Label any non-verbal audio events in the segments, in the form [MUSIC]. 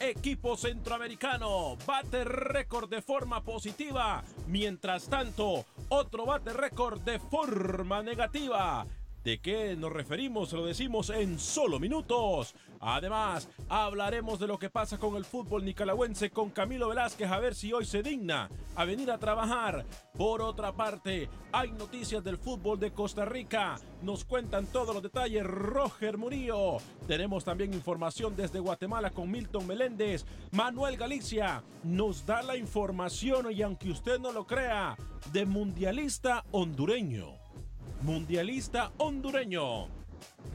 Equipo centroamericano bate récord de forma positiva. Mientras tanto, otro bate récord de forma negativa. ¿De qué nos referimos? Lo decimos en solo minutos. Además, hablaremos de lo que pasa con el fútbol nicaragüense con Camilo Velázquez a ver si hoy se digna a venir a trabajar. Por otra parte, hay noticias del fútbol de Costa Rica. Nos cuentan todos los detalles Roger Murillo. Tenemos también información desde Guatemala con Milton Meléndez. Manuel Galicia nos da la información y aunque usted no lo crea, de mundialista hondureño mundialista hondureño.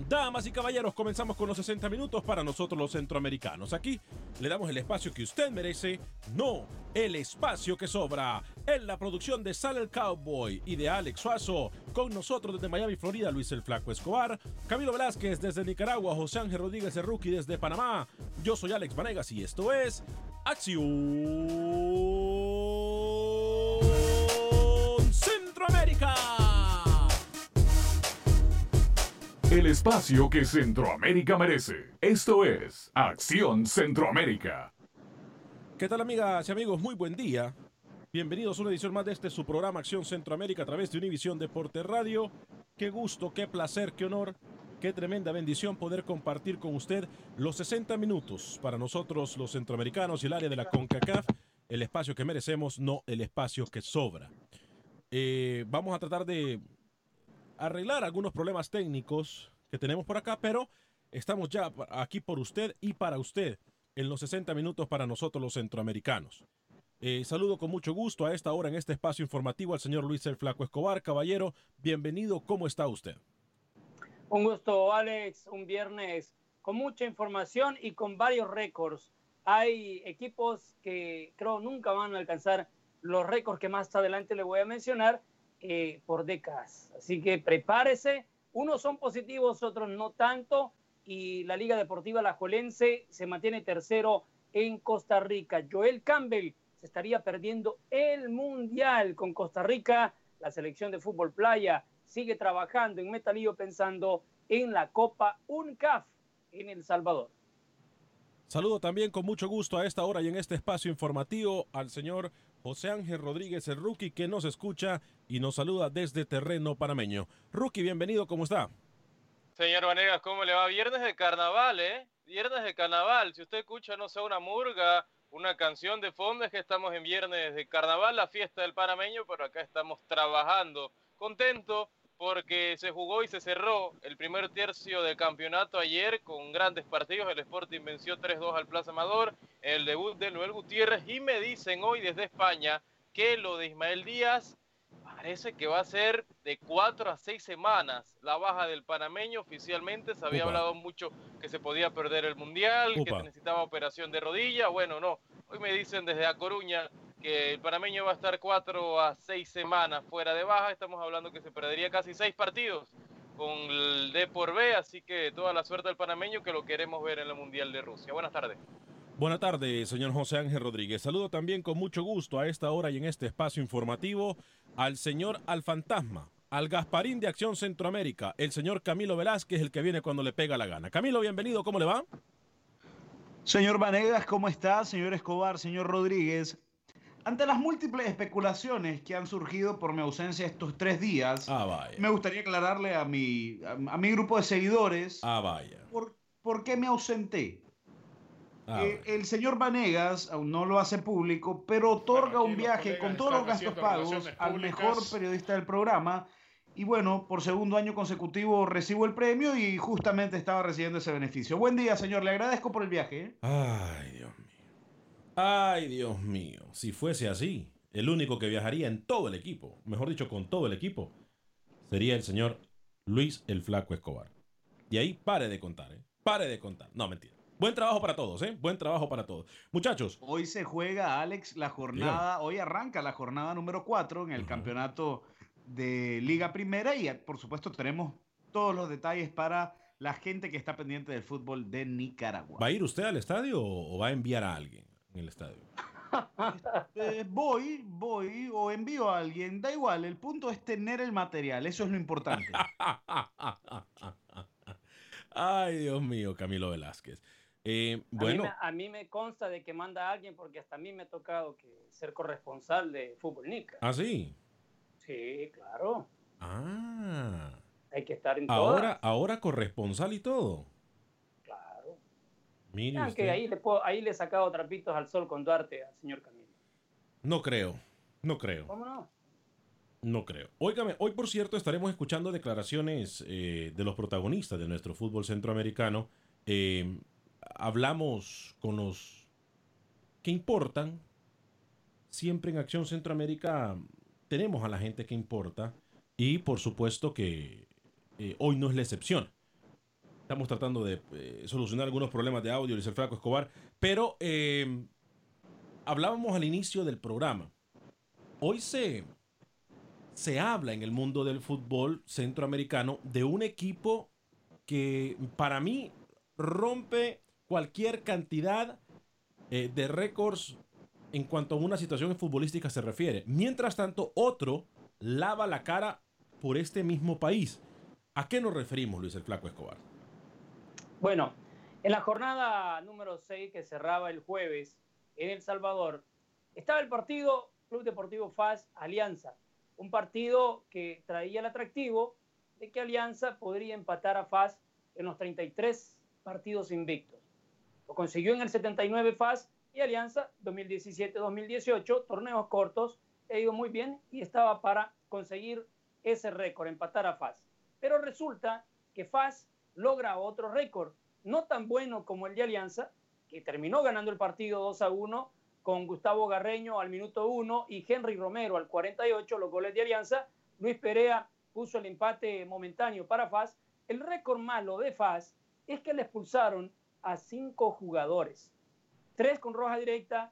Damas y caballeros, comenzamos con los 60 minutos para nosotros los centroamericanos. Aquí le damos el espacio que usted merece, no el espacio que sobra. En la producción de Sal el Cowboy y de Alex Suazo, con nosotros desde Miami, Florida, Luis el Flaco Escobar, Camilo Velázquez desde Nicaragua, José Ángel Rodríguez de Rookie desde Panamá. Yo soy Alex Vanegas y esto es Acción El espacio que Centroamérica merece. Esto es Acción Centroamérica. ¿Qué tal amigas y amigos? Muy buen día. Bienvenidos a una edición más de este su programa Acción Centroamérica a través de Univisión Deporte Radio. Qué gusto, qué placer, qué honor, qué tremenda bendición poder compartir con usted los 60 minutos para nosotros los centroamericanos y el área de la CONCACAF, el espacio que merecemos, no el espacio que sobra. Eh, vamos a tratar de arreglar algunos problemas técnicos que tenemos por acá, pero estamos ya aquí por usted y para usted en los 60 minutos para nosotros los centroamericanos. Eh, saludo con mucho gusto a esta hora en este espacio informativo al señor Luis El Flaco Escobar. Caballero, bienvenido. ¿Cómo está usted? Un gusto, Alex. Un viernes con mucha información y con varios récords. Hay equipos que creo nunca van a alcanzar los récords que más adelante le voy a mencionar eh, por décadas. Así que prepárese. Unos son positivos, otros no tanto. Y la Liga Deportiva Lajuelense se mantiene tercero en Costa Rica. Joel Campbell se estaría perdiendo el Mundial con Costa Rica. La selección de fútbol playa sigue trabajando en Metalillo pensando en la Copa UNCAF en El Salvador. Saludo también con mucho gusto a esta hora y en este espacio informativo al señor José Ángel Rodríguez, el rookie que nos escucha y nos saluda desde terreno panameño. Rookie, bienvenido, ¿cómo está? Señor Vanegas, ¿cómo le va? Viernes de carnaval, ¿eh? Viernes de carnaval. Si usted escucha, no sé, una murga, una canción de fondo, es que estamos en viernes de carnaval, la fiesta del panameño, pero acá estamos trabajando. Contento porque se jugó y se cerró el primer tercio del campeonato ayer con grandes partidos. El Sporting venció 3-2 al Plaza Amador, el debut de Noel Gutiérrez y me dicen hoy desde España que lo de Ismael Díaz parece que va a ser de cuatro a seis semanas la baja del panameño. Oficialmente se había Upa. hablado mucho que se podía perder el Mundial, que Upa. necesitaba operación de rodilla. Bueno, no. Hoy me dicen desde A Coruña que el panameño va a estar cuatro a seis semanas fuera de baja. Estamos hablando que se perdería casi seis partidos con el D por B. Así que toda la suerte al panameño que lo queremos ver en el Mundial de Rusia. Buenas tardes. Buenas tardes, señor José Ángel Rodríguez. Saludo también con mucho gusto a esta hora y en este espacio informativo al señor Al Fantasma, al Gasparín de Acción Centroamérica, el señor Camilo Velázquez, el que viene cuando le pega la gana. Camilo, bienvenido, ¿cómo le va? Señor Vanegas, ¿cómo está? Señor Escobar, señor Rodríguez. Ante las múltiples especulaciones que han surgido por mi ausencia estos tres días, Ah, vaya. me gustaría aclararle a mi, a, a mi grupo de seguidores Ah, vaya. por, por qué me ausenté. Ah, Eh, el señor Vanegas aún no lo hace público, pero otorga Bueno, un viaje con todos los gastos pagos al mejor periodista del programa. Y bueno, por segundo año consecutivo recibo el premio y justamente estaba recibiendo ese beneficio. Buen día, señor. Le agradezco por el viaje. ¿eh? Ay, Dios mío. Ay, Dios mío. Si fuese así, el único que viajaría en todo el equipo, mejor dicho, con todo el equipo, sería el señor Luis el Flaco Escobar. Y ahí pare de contar, ¿eh? Pare de contar. No, mentira. Buen trabajo para todos, ¿eh? Buen trabajo para todos. Muchachos, Hoy se juega, Alex, la jornada, hoy arranca la jornada número 4 en el campeonato de Liga Primera y por supuesto tenemos todos los detalles para la gente que está pendiente del fútbol de Nicaragua. ¿va a ir usted al estadio o va a enviar a alguien en el estadio? Eh, voy, voy o envío a alguien, da igual, el punto es tener el material, eso es lo importante. Ay, Dios mío, Camilo Velázquez. Eh, A mí bueno, me- A mí, me, consta de que manda a alguien porque hasta a mí me ha tocado que ser corresponsal de Fútbol Nica. ¿ah, sí? Sí, claro. Ah, Hay que estar en ahora, todas. ahora corresponsal y todo. Mire usted. que ahí le, puedo- ahí le he sacado trapitos al sol con Duarte al señor Camilo. No creo, no creo, ¿Cómo no? no creo. Óigame, hoy por cierto estaremos escuchando declaraciones eh, de los protagonistas de nuestro fútbol centroamericano. Eh, hablamos con los que importan. Siempre en Acción Centroamérica tenemos a la gente que importa y por supuesto que eh, hoy no es la excepción. Estamos tratando de eh, solucionar algunos problemas de audio, Luis Flaco Escobar, pero eh, hablábamos al inicio del programa. Hoy se, se habla en el mundo del fútbol centroamericano de un equipo que para mí rompe cualquier cantidad eh, de récords en cuanto a una situación futbolística se refiere. Mientras tanto, otro lava la cara por este mismo país. ¿A qué nos referimos, Luis el Flaco Escobar? Bueno, en la jornada número 6 que cerraba el jueves en El Salvador, estaba el partido Club Deportivo FAS Alianza, un partido que traía el atractivo de que Alianza podría empatar a FAS en los 33 partidos invictos. Lo consiguió en el 79 FAS y Alianza 2017-2018, torneos cortos, ha ido muy bien y estaba para conseguir ese récord, empatar a FAS. Pero resulta que FAS logra otro récord, no tan bueno como el de Alianza, que terminó ganando el partido 2 a 1 con Gustavo Garreño al minuto 1 y Henry Romero al 48, los goles de Alianza. Luis Perea puso el empate momentáneo para FAS. El récord malo de FAS es que le expulsaron a cinco jugadores, tres con roja directa,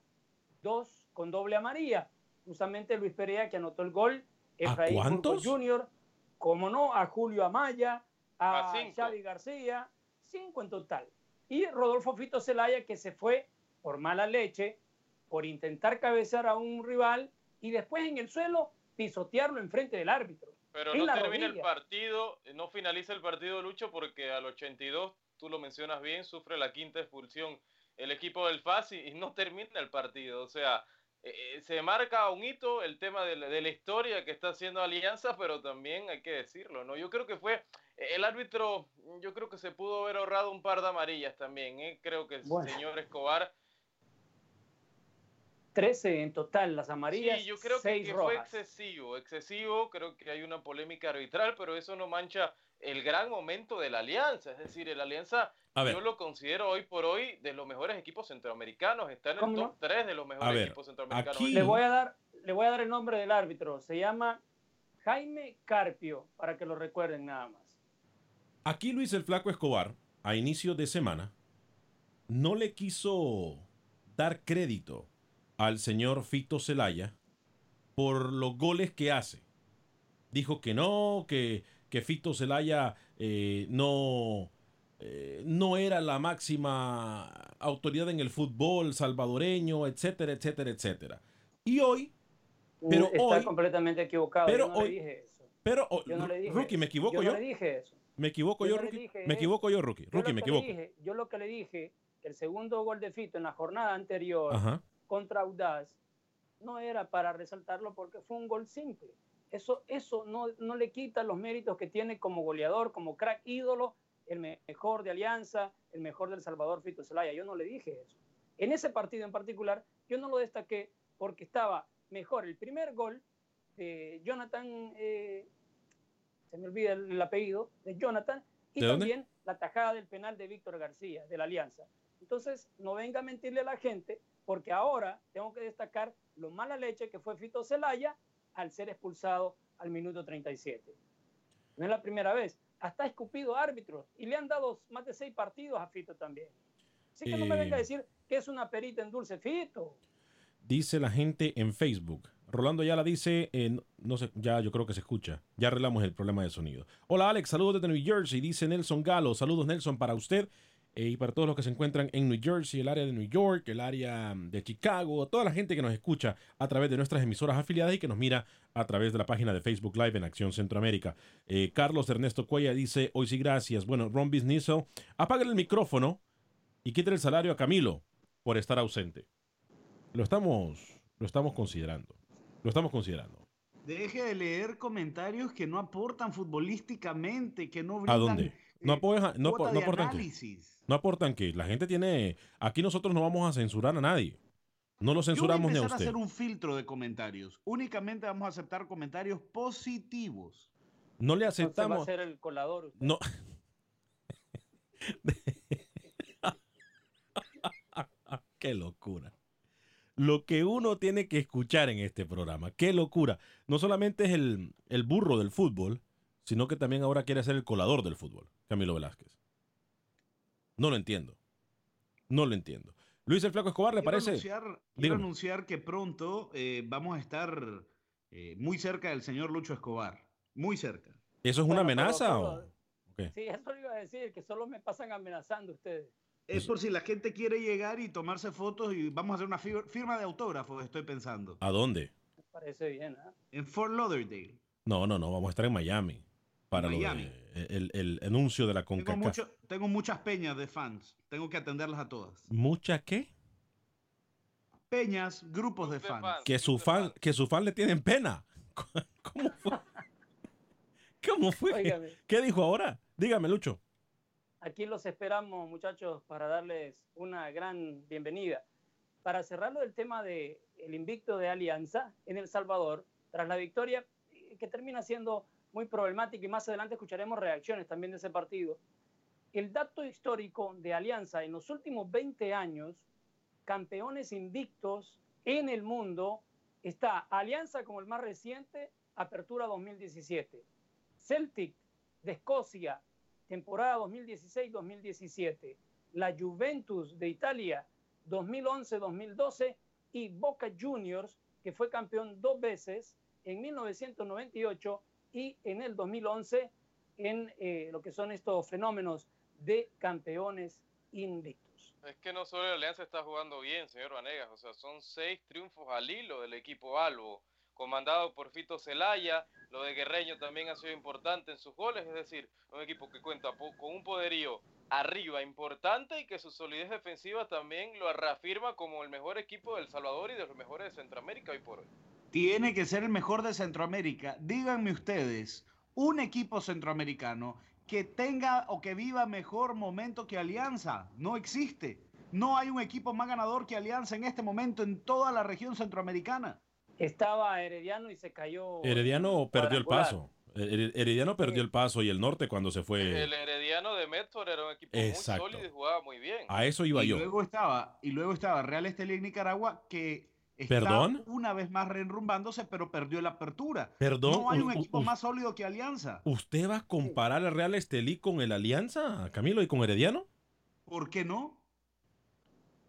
dos con doble amarilla. Justamente Luis Perea que anotó el gol, ¿A Efraín cuántos? Burgos Jr., como no, a Julio Amaya, a, A. Xavi García, cinco en total. Y Rodolfo Fito Celaya que se fue por mala leche, por intentar cabezar a un rival y después en el suelo pisotearlo enfrente del árbitro. Pero no termina el partido, no finaliza el partido, Lucho, porque al 82, tú lo mencionas bien, sufre la quinta expulsión el equipo del FAS y, no termina el partido. O sea, eh, eh, se marca un hito el tema de la, de la historia que está haciendo Alianza, pero también hay que decirlo, ¿no? Yo creo que fue el árbitro, yo creo que se pudo haber ahorrado un par de amarillas también, ¿eh? Creo que el Bueno. señor Escobar 13 en total, las amarillas, Sí, yo creo que, 6 que fue excesivo, excesivo, creo que hay una polémica arbitral, pero eso no mancha el gran momento de la alianza, es decir, el alianza yo lo considero hoy por hoy de los mejores equipos centroamericanos, está en el ¿Cómo top 3 de los mejores ver, equipos centroamericanos. aquí- hoy. Le voy a dar, le voy a dar el nombre del árbitro. Se llama Jaime Carpio, para que lo recuerden nada más. Aquí Luis el Flaco Escobar, a inicio de semana, no le quiso dar crédito al señor Fito Celaya por los goles que hace. Dijo que no, que, que Fito Celaya eh, no, eh, no era la máxima autoridad en el fútbol salvadoreño, etcétera, etcétera, etcétera. Y hoy, Pero Está hoy- completamente equivocado. pero yo no hoy- le dije eso. pero, Yo no le dije Rookie, ¿me equivoco yo? yo? no le dije eso. ¿Me equivoco Yo Rookie? dije ¿Me equivoco yo, Rookie? Yo Rookie, lo me que le equivoco. dije- yo lo que le dije, que el segundo gol de Fito en la jornada anterior Ajá. contra Audaz no era para resaltarlo porque fue un gol simple. Eso, eso no, no le quita los méritos que tiene como goleador, como crack ídolo, el me- mejor de Alianza, el mejor del Salvador Fito Zelaya. Yo no le dije eso. En ese partido en particular, yo no lo destaqué porque estaba mejor el primer gol de Jonathan, eh, se me olvida el, el apellido, de Jonathan, y ¿De dónde? también la tajada del penal de Víctor García, de la Alianza. Entonces, no venga a mentirle a la gente, porque ahora tengo que destacar lo mala leche que fue Fito Celaya al ser expulsado al minuto 37. No es la primera vez. Hasta ha escupido árbitros y le han dado más de seis partidos a Fito también. Así que no me Eh. venga a decir que es una perita en dulce Fito. Dice la gente en Facebook. Rolando ya la dice, eh, no- sé, ya yo creo que se escucha. Ya arreglamos el problema de sonido. Hola Alex, saludos desde New Jersey, dice Nelson Galo. Saludos Nelson para usted eh, y para todos los que se encuentran en New Jersey, el área de New York, el área mm, de Chicago, toda la gente que nos escucha a través de nuestras emisoras afiliadas y que nos mira a través de la página de Facebook Live en Acción Centroamérica. Eh, Carlos Ernesto Cuella dice, hoy sí gracias. Bueno, Ron Bisnizo, apágale el micrófono y quítale el salario a Camilo por estar ausente. Lo estamos, lo estamos considerando. Lo estamos considerando. Deje de leer comentarios que no aportan futbolísticamente, que no ¿A brindan dónde? No, eh, no, cuota no de aportan qué. análisis. No aportan que la gente tiene. Aquí nosotros no vamos a censurar a nadie. No lo Yo voy a censuramos ni a a hacer un filtro de comentarios. Únicamente vamos a aceptar comentarios positivos. No le Entonces va a aceptamos. ser el colador. usted. No. [LAUGHS] [LAUGHS] Qué locura. Lo que uno tiene que escuchar en este programa. Qué locura. No solamente es el, el burro del fútbol, sino que también ahora quiere ser el colador del fútbol, Camilo Velázquez. No lo entiendo. No lo entiendo. Luis el Flaco Escobar, ¿le Quiero parece? anunciar, quiero anunciar que pronto eh, vamos a estar eh, muy cerca del señor Lucho Escobar. Muy cerca. ¿Eso es una Bueno, amenaza pero- o? Sí, eso le iba a decir, que solo me pasan amenazando ustedes. Es por si la gente quiere llegar y tomarse fotos y vamos a hacer una fir- firma de autógrafos, estoy pensando. ¿A dónde? Me parece bien, ¿ah? En Fort Lauderdale. No, no, no, vamos a estar en Miami. Para lo de- Miami. el, el anuncio de la Tengo, CONCACAF. mucho- tengo muchas peñas de fans. Tengo que atenderlas a todas. ¿Mucha qué? Peñas, grupos de fans. Que su fan, que su fan le tienen pena. [LAUGHS] ¿Cómo fue? ¿Cómo fue? ¿Qué dijo ahora? Dígame, Lucho. Aquí los esperamos, muchachos, para darles una gran bienvenida. Para cerrarlo del tema del el invicto de Alianza en El Salvador, tras la victoria eh, que termina siendo muy problemática y más adelante escucharemos reacciones también de ese partido. El dato histórico de Alianza en los últimos 20 años, campeones invictos en el mundo, está Alianza como el más reciente, Apertura 2017. Celtic de Escocia, temporada 2016-2017. La Juventus de Italia, 2011-2012. Y Boca Juniors, que fue campeón dos veces en 1998 y en el 2011 en eh, lo que son estos fenómenos de campeones invictos. Es que no solo la Alianza está jugando bien, señor Vanegas, o sea, son seis triunfos al hilo del equipo Albo, comandado por Fito Celaya, lo de Guerreño también ha sido importante en sus goles, es decir, un equipo que cuenta con un poderío arriba, importante y que su solidez defensiva también lo reafirma como el mejor equipo del Salvador y de los mejores de Centroamérica hoy por hoy. Tiene que ser el mejor de Centroamérica. Díganme ustedes, un equipo centroamericano que tenga o que viva mejor momento que Alianza. No existe. No hay un equipo más ganador que Alianza en este momento en toda la región centroamericana. Estaba Herediano y se cayó. Herediano perdió el paso. Her- Herediano perdió el paso y el norte cuando se fue. El Herediano de Medford era un equipo Exacto. muy sólido y jugaba muy bien. A eso iba y yo. luego estaba y luego estaba Real Estelí en Nicaragua que está ¿Perdón? una vez más reenrumbándose, pero perdió la apertura. Perdón, No hay un u- equipo u- más sólido que Alianza. ¿Usted va a comparar al Real Estelí con el Alianza, Camilo, y con Herediano? ¿Por qué no?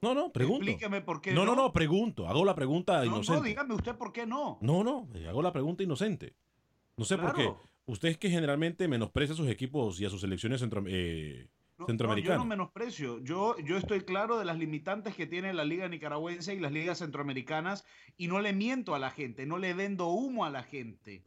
No, no, pregunto. Explíqueme por qué No, no. no, no, pregunto. Hago la pregunta No, inocente. no, dígame usted por qué no. No, no, eh, hago la pregunta inocente. No sé por qué. Usted es que generalmente menosprecia a sus equipos y a sus selecciones centro- eh, No, no, yo centroamericanas. no menosprecio. Yo, yo estoy claro de las limitantes que tiene la liga nicaragüense y las ligas centroamericanas y no le miento a la gente, no le vendo humo a la gente.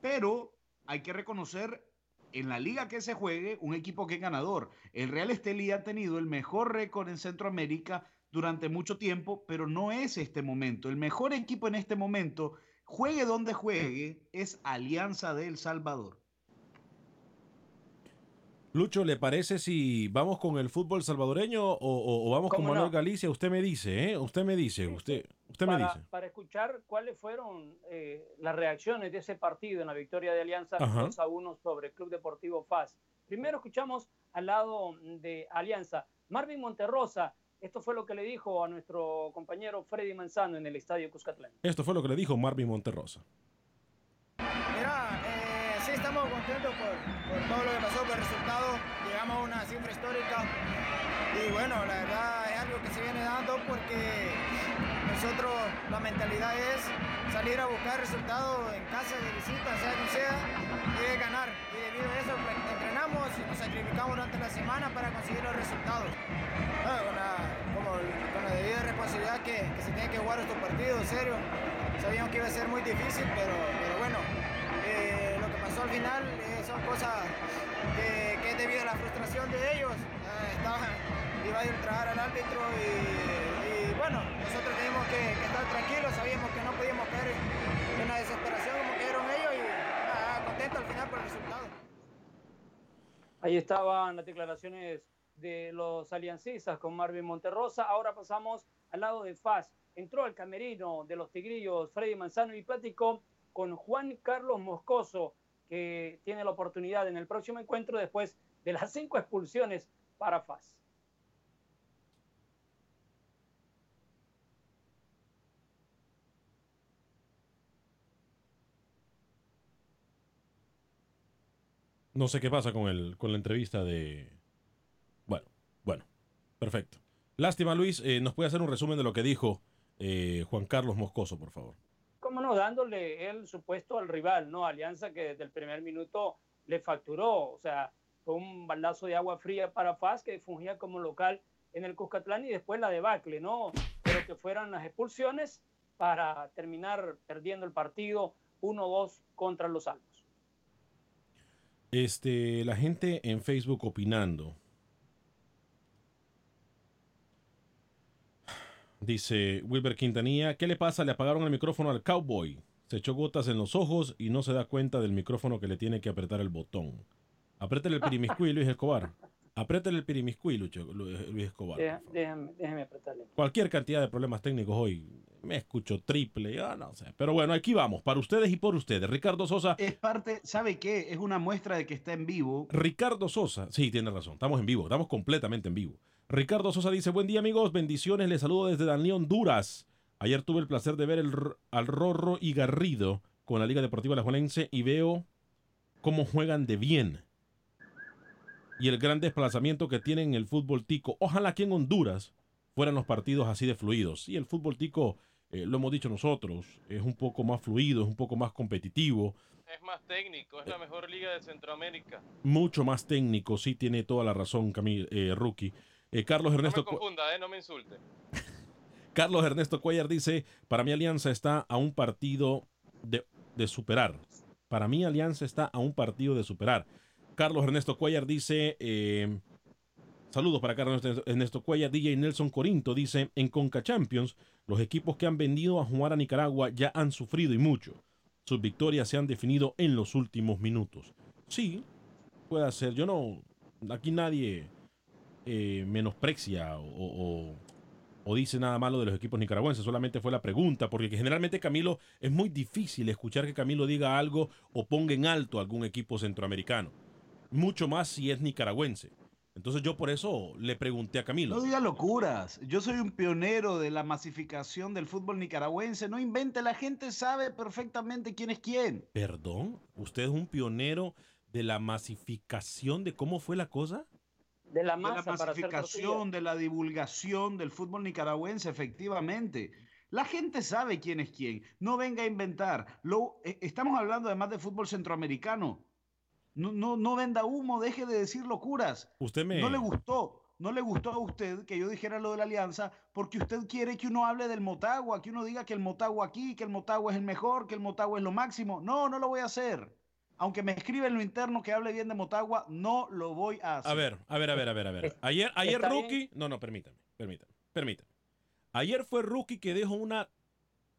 Pero hay que reconocer en la liga que se juegue un equipo que es ganador. El Real Estelí ha tenido el mejor récord en Centroamérica durante mucho tiempo, pero no es este momento. El mejor equipo en este momento, juegue donde juegue, es Alianza de El Salvador. Lucho, ¿le parece si vamos con el fútbol salvadoreño o, o- o vamos con ¿Cómo Manuel no? Galicia? Usted me dice, ¿eh? Usted me dice, usted, usted me dice. para escuchar cuáles fueron eh, las reacciones de ese partido en la victoria de Alianza Ajá. 2 a 1 sobre el Club Deportivo FAS. Primero escuchamos al lado de Alianza. Marvin Monterrosa, esto fue lo que le dijo a nuestro compañero Freddy Manzano en el estadio Cuscatlán. Esto fue lo que le dijo Marvin Monterrosa. Mira, eh, estamos contentos por, todo lo que pasó, por el resultado. Llegamos a una cifra histórica y bueno, la verdad es algo que se viene dando porque nosotros la mentalidad es salir a buscar resultados en casa, de visita, sea quien sea, y es ganar. Y debido a eso pues, entrenamos y nos sacrificamos durante la semana para conseguir los resultados. Con, la, como con la debida responsabilidad que, se tiene que jugar estos partidos, serio. Sabíamos que iba a ser muy difícil, pero, bueno, al final eh, son cosas que, que es debido a la frustración de ellos. Eh, estaban, iba a trabajar al árbitro y, bueno, nosotros teníamos que, estar tranquilos, sabíamos que no podíamos caer en, la desesperación como cayeron ellos y contento al final por el resultado. Ahí estaban las declaraciones de los aliancistas con Marvin Monterrosa. Ahora pasamos al lado de FAS. Entró al camerino de los Tigrillos Freddy Manzano y platicó con Juan Carlos Moscoso, que tiene la oportunidad en el próximo encuentro después de las cinco expulsiones para FAS. No sé qué pasa con, el, con la entrevista de... Bueno, bueno, perfecto. Lástima, Luis, eh, ¿nos puede hacer un resumen de lo que dijo eh, Juan Carlos Moscoso, por favor? Dándole el supuesto al rival, ¿no? Alianza que desde el primer minuto le facturó, o sea, fue un baldazo de agua fría para FAS que fungía como local en el Cuscatlán y después la debacle, ¿no? Pero que fueran las expulsiones para terminar perdiendo el partido 1-2 contra los Alpos. Este, la gente en Facebook opinando. Dice Wilber Quintanilla, ¿qué le pasa? Le apagaron el micrófono al cowboy. Se echó gotas en los ojos y no se da cuenta del micrófono que le tiene que apretar el botón. Apriétale el pirimiscuí, Luis Escobar. Apriétale el pirimiscuí, Lu- Luis Escobar. Déjame, déjame apretarle. Cualquier cantidad de problemas técnicos hoy. Me escucho triple, yo no sé. Pero bueno, aquí vamos, para ustedes y por ustedes. Ricardo Sosa. Es parte, ¿sabe qué? Es una muestra de que está en vivo. Ricardo Sosa, sí, tiene razón, estamos en vivo, estamos completamente en vivo. Ricardo Sosa dice, buen día amigos, bendiciones, les saludo desde Danlí, Honduras. Ayer tuve el placer de ver el, al Rorro y Garrido con la Liga Deportiva Alajuelense y veo cómo juegan de bien. Y el gran desplazamiento que tienen en el fútbol tico. Ojalá que en Honduras fueran los partidos así de fluidos. Y el fútbol tico, eh, lo hemos dicho nosotros, es un poco más fluido, es un poco más competitivo. Es más técnico, es la mejor liga de Centroamérica. mucho más técnico, sí tiene toda la razón, Camil, eh, Rookie. Eh, Carlos No Ernesto me Cu- confunda, eh, no me insulte. [LAUGHS] Carlos Ernesto Cuellar dice, para mí Alianza está a un partido de, de superar. Para mí Alianza está a un partido de superar. Carlos Ernesto Cuellar dice, eh, Saludos para Carlos Ernesto Cuella. DJ Nelson Corinto dice, en Conca Champions, los equipos que han venido a jugar a Nicaragua ya han sufrido y mucho. Sus victorias se han definido en los últimos minutos. Sí, puede ser. Yo no, aquí nadie eh, menosprecia o, o- o dice nada malo de los equipos nicaragüenses, solamente fue la pregunta, porque que generalmente Camilo es muy difícil escuchar que Camilo diga algo o ponga en alto algún equipo centroamericano, mucho más si es nicaragüense. Entonces yo por eso le pregunté a Camilo. No diga locuras. Yo soy un pionero de la masificación del fútbol nicaragüense. No invente, la gente sabe perfectamente quién es quién. Perdón, ¿usted es un pionero de la masificación de cómo fue la cosa? De la De la tortillas. de la divulgación del fútbol nicaragüense, efectivamente. La gente sabe quién es quién. No venga a inventar. Lo, eh, estamos hablando además de fútbol centroamericano. No, no, no venda humo, deje de decir locuras. Usted me... No le gustó, no le gustó a usted que yo dijera lo de la alianza, porque usted quiere que uno hable del Motagua, que uno diga que el Motagua aquí, que el Motagua es el mejor, que el Motagua es lo máximo. No, no lo voy a hacer. Aunque me escribe en lo interno que hable bien de Motagua, no lo voy a hacer. A ver, a ver, a ver, a ver, a ver. Ayer, ayer bien. Rookie, no, no, permítame, permítame, permítame. Ayer fue Rookie que dejó una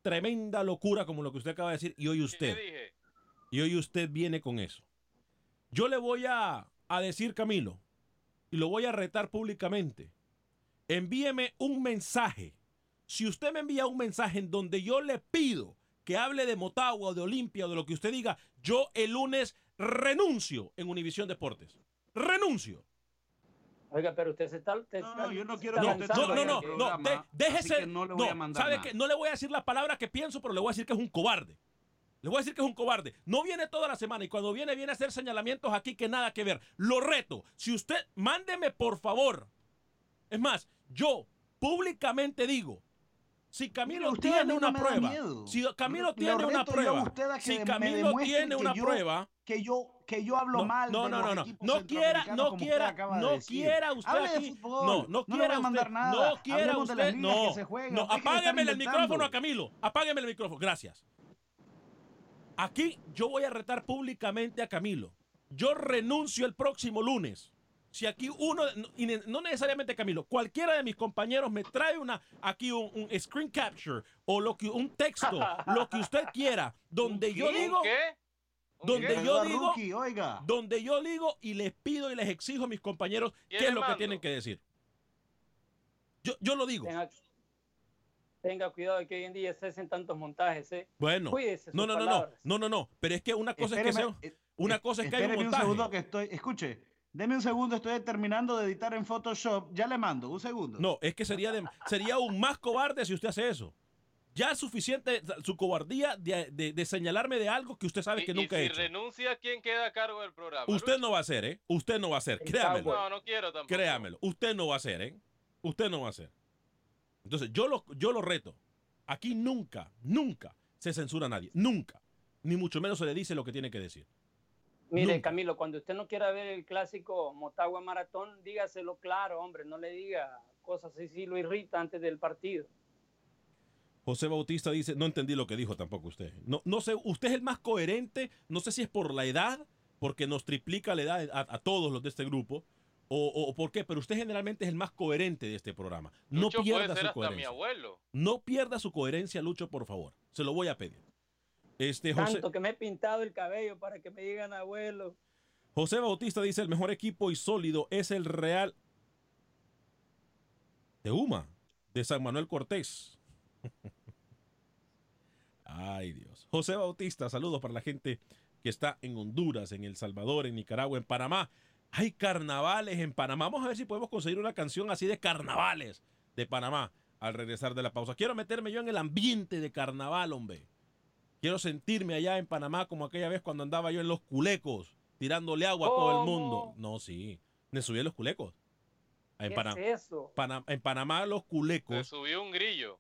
tremenda locura como lo que usted acaba de decir y hoy ¿Qué usted, dije? y hoy usted viene con eso. Yo le voy a, a decir, Camilo, y lo voy a retar públicamente. Envíeme un mensaje. Si usted me envía un mensaje en donde yo le pido que hable de Motagua o de Olimpia o de lo que usted diga, yo el lunes renuncio en Univisión Deportes. Renuncio. Oiga, pero usted se está. te No, está- no, yo no quiero está que usted No, no, no, no, déjese. que no le voy a mandar ¿sabe nada. qué? No le voy a decir la palabra que pienso, pero le voy a decir que es un cobarde. Le voy a decir que es un cobarde. No viene toda la semana y cuando viene, viene a hacer señalamientos aquí que nada que ver. Lo reto. Si usted, mándeme por favor. Es más, yo públicamente digo, si Camilo Mire, tiene una no prueba, si Camilo Lo tiene una prueba, si Camilo tiene una yo- prueba, que yo que yo hablo no, mal no, de no, los no, no, equipos no quiera, no quiera, de no quiera usted Hable de aquí, fútbol, no, no no quiera mandar usted, nada. no quiera Hablemos usted, no, que se juegan, no, apágueme el micrófono a Camilo, apágueme el micrófono, gracias. Aquí yo voy a retar públicamente a Camilo. Yo renuncio el próximo lunes. Si aquí uno, no- y ne- no necesariamente Camilo, cualquiera de mis compañeros me trae una, aquí un, un screen capture o lo que, un texto, [LAUGHS] lo que usted quiera, donde yo digo, ¿Un qué? ¿Un donde qué? yo Oiga, digo- Rookie, oiga. donde yo digo y les pido y les exijo a mis compañeros qué ¿Quién es lo que tienen que decir. Yo, yo lo digo. Tenga, tenga cuidado de que hoy en día se hacen tantos montajes, ¿eh? Bueno, Cuídese no, no, no, no, no, no, no, pero es que una cosa es que sea, eh, una cosa es que hay un montaje. segundo que estoy, escuche, deme un segundo, estoy terminando de editar en Photoshop, ya le mando, un segundo. No, es que sería, de- sería aún más cobarde si usted hace eso. Ya es suficiente su cobardía de, de- de señalarme de algo que usted sabe Y- que y nunca si he hecho. renuncia, ¿quién queda a cargo del programa? Usted no va a hacer, ¿eh? Usted no va a hacer, El créamelo. No, no quiero tampoco. Créamelo, usted no va a hacer, ¿eh? Usted no va a hacer. Entonces, yo lo, yo lo reto. Aquí nunca, nunca se censura a nadie. Nunca. Ni mucho menos se le dice lo que tiene que decir. Mire, Nunca. Camilo, cuando usted no quiera ver el clásico Motagua Maratón, dígaselo claro, hombre, no le diga cosas así, si lo irrita antes del partido. José Bautista dice, no entendí lo que dijo tampoco usted. No, no sé, usted es el más coherente, no sé si es por la edad, porque nos triplica la edad a, a todos los de este grupo, o, o- por qué, pero usted generalmente es el más coherente de este programa. No Lucho pierda puede ser su hasta mi coherencia. abuelo. No pierda su coherencia, Lucho, por favor. Se lo voy a pedir. Este, José, Tanto que me he pintado el cabello para que me digan abuelo. José Bautista dice, el mejor equipo y sólido es el Real de Uma, de San Manuel Cortés. [LAUGHS] Ay Dios. José Bautista, saludos para la gente que está en Honduras, en El Salvador, en Nicaragua, en Panamá. Hay carnavales en Panamá. Vamos a ver si podemos conseguir una canción así de carnavales de Panamá al regresar de la pausa. Quiero meterme yo en el ambiente de carnaval, hombre. Quiero sentirme allá en Panamá como aquella vez cuando andaba yo en los culecos, tirándole agua a todo el mundo. No, sí. Me subí a los culecos. En, ¿Qué Pana- es eso? En Panamá los culecos. subió un grillo.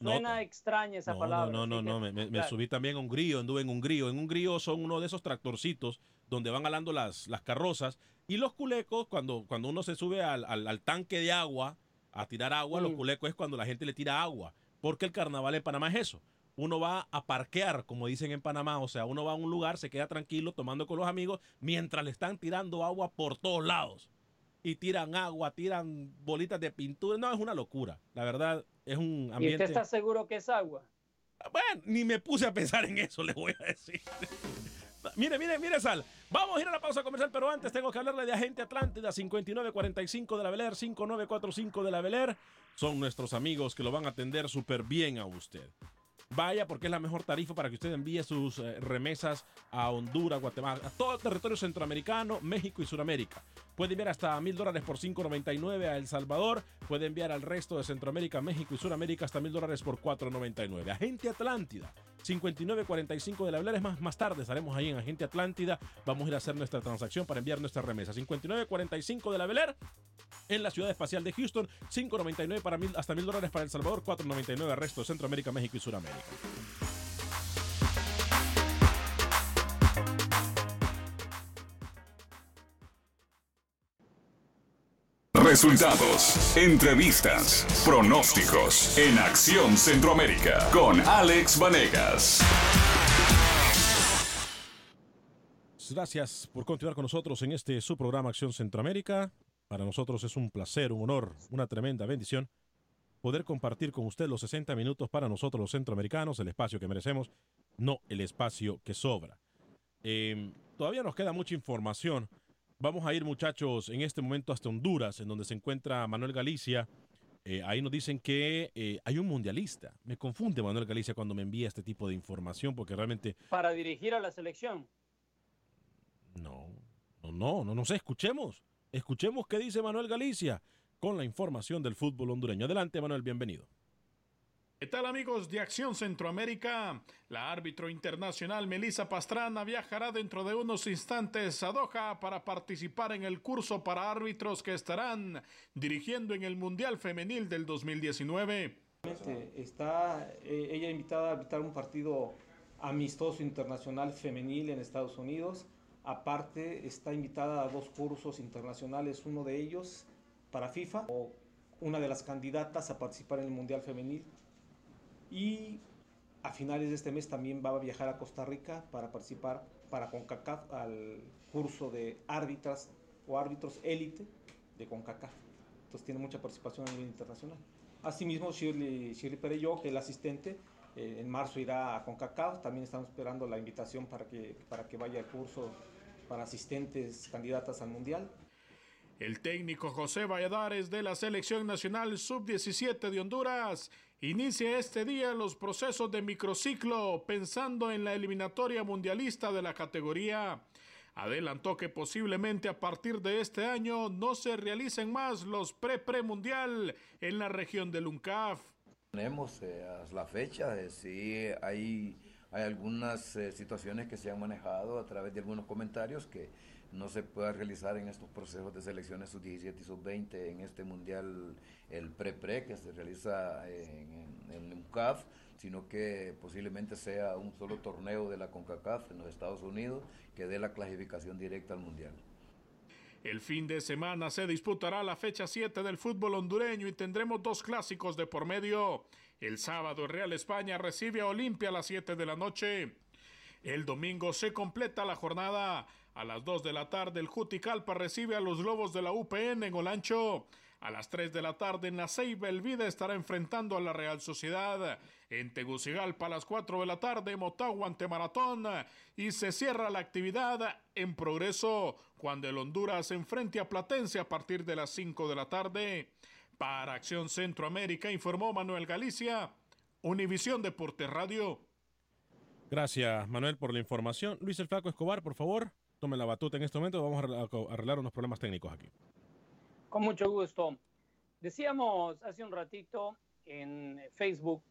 no, Suena extraña esa no, palabra. No, no, no, no, me, me- me subí también a un grillo, anduve en un grillo. En un grillo son uno de esos tractorcitos donde van alando las, las carrozas. Y los culecos, cuando, cuando uno se sube al, al- al tanque de agua a tirar agua, los culecos es cuando la gente le tira agua. Porque el carnaval en Panamá es eso. Uno va a parquear, como dicen en Panamá, o sea, uno va a un lugar, se queda tranquilo tomando con los amigos mientras le están tirando agua por todos lados. y tiran agua, tiran bolitas de pintura. No, es una locura. La verdad, es un ¿Y ambiente. usted está seguro que es agua? Bueno, ni me puse a pensar en eso, [LAUGHS] le voy a decir. [LAUGHS] mire, mire, mire, Sal. Vamos a ir a la pausa comercial, pero antes tengo que hablarle de Agente Atlántida 5945 de la Beler, 5945 de la Beler. Son nuestros amigos que lo van a atender súper bien a usted. Vaya porque es la mejor tarifa para que usted envíe sus eh, remesas a Honduras, Guatemala, a todo el territorio centroamericano, México y Sudamérica. Puede enviar hasta mil dólares por 5.99 a El Salvador. Puede enviar al resto de Centroamérica, México y Sudamérica hasta mil dólares por 4.99. Agente Atlántida, 5945 de la Beler. Es más, más tarde estaremos ahí en Agente Atlántida. Vamos a ir a hacer nuestra transacción para enviar nuestra remesa. 5945 de la Beler en la ciudad espacial de Houston, 5.99 para hasta mil dólares para El Salvador, 4.99 al resto de Centroamérica, México y Sudamérica. Resultados, entrevistas, pronósticos en Acción Centroamérica con Alex Vanegas. Gracias por continuar con nosotros en este su programa Acción Centroamérica. Para nosotros es un placer, un honor, una tremenda bendición poder compartir con usted los 60 minutos para nosotros los centroamericanos, el espacio que merecemos, no el espacio que sobra. Eh, todavía nos queda mucha información. Vamos a ir, muchachos, en este momento hasta Honduras, en donde se encuentra Manuel Galicia. Eh, ahí nos dicen que eh, hay un mundialista. Me confunde Manuel Galicia cuando me envía este tipo de información, porque realmente Para dirigir a la selección. no, no, no, no, no sé. Escuchemos, escuchemos qué dice Manuel Galicia con la información del fútbol hondureño. Adelante, Manuel, bienvenido. ¿Qué tal amigos de Acción Centroamérica? La árbitro internacional Melissa Pastrana viajará dentro de unos instantes a Doha para participar en el curso para árbitros que estarán dirigiendo en el Mundial Femenil del 2019. Está eh, ella invitada a arbitrar un partido amistoso internacional femenil en Estados Unidos. Aparte, está invitada a dos cursos internacionales, uno de ellos para FIFA, o una de las candidatas a participar en el Mundial Femenil. Y a finales de este mes también va a viajar a Costa Rica para participar para CONCACAF al curso de árbitras o árbitros élite de CONCACAF. Entonces tiene mucha participación a nivel internacional. Asimismo, Shirley, Shirley que es la asistente, eh, en marzo irá a CONCACAF. También estamos esperando la invitación para que, para que vaya al curso para asistentes candidatas al Mundial. El técnico José Valladares de la Selección Nacional Sub-17 de Honduras inicia este día los procesos de microciclo pensando en la eliminatoria mundialista de la categoría. Adelantó que posiblemente a partir de este año no se realicen más los pre-pre-mundial en la región del UNCAF. Tenemos eh, la fecha, eh, sí hay, hay algunas eh, situaciones que se han manejado a través de algunos comentarios que no se pueda realizar en estos procesos de selecciones sub-17 y sub-20 en este mundial, el pre-pre que se realiza en, en, en UNCAF, sino que posiblemente sea un solo torneo de la CONCACAF en los Estados Unidos que dé la clasificación directa al mundial. El fin de semana se disputará la fecha 7 del fútbol hondureño y tendremos dos clásicos de por medio. El sábado Real España recibe a Olimpia a las 7 de la noche. El domingo se completa la jornada. A las 2 de la tarde el Juticalpa recibe a los Lobos de la UPN en Olancho. A las 3 de la tarde en la estará enfrentando a la Real Sociedad. En Tegucigalpa a las 4 de la tarde Motagua ante Maratón. Y se cierra la actividad en progreso cuando el Honduras enfrente a Platense a partir de las 5 de la tarde. Para Acción Centroamérica informó Manuel Galicia, Univisión Deportes Radio. Gracias, Manuel, por la información. Luis el Flaco Escobar, por favor, tome la batuta en este momento. Vamos a arreglar- unos problemas técnicos aquí. Con mucho gusto. Decíamos hace un ratito en Facebook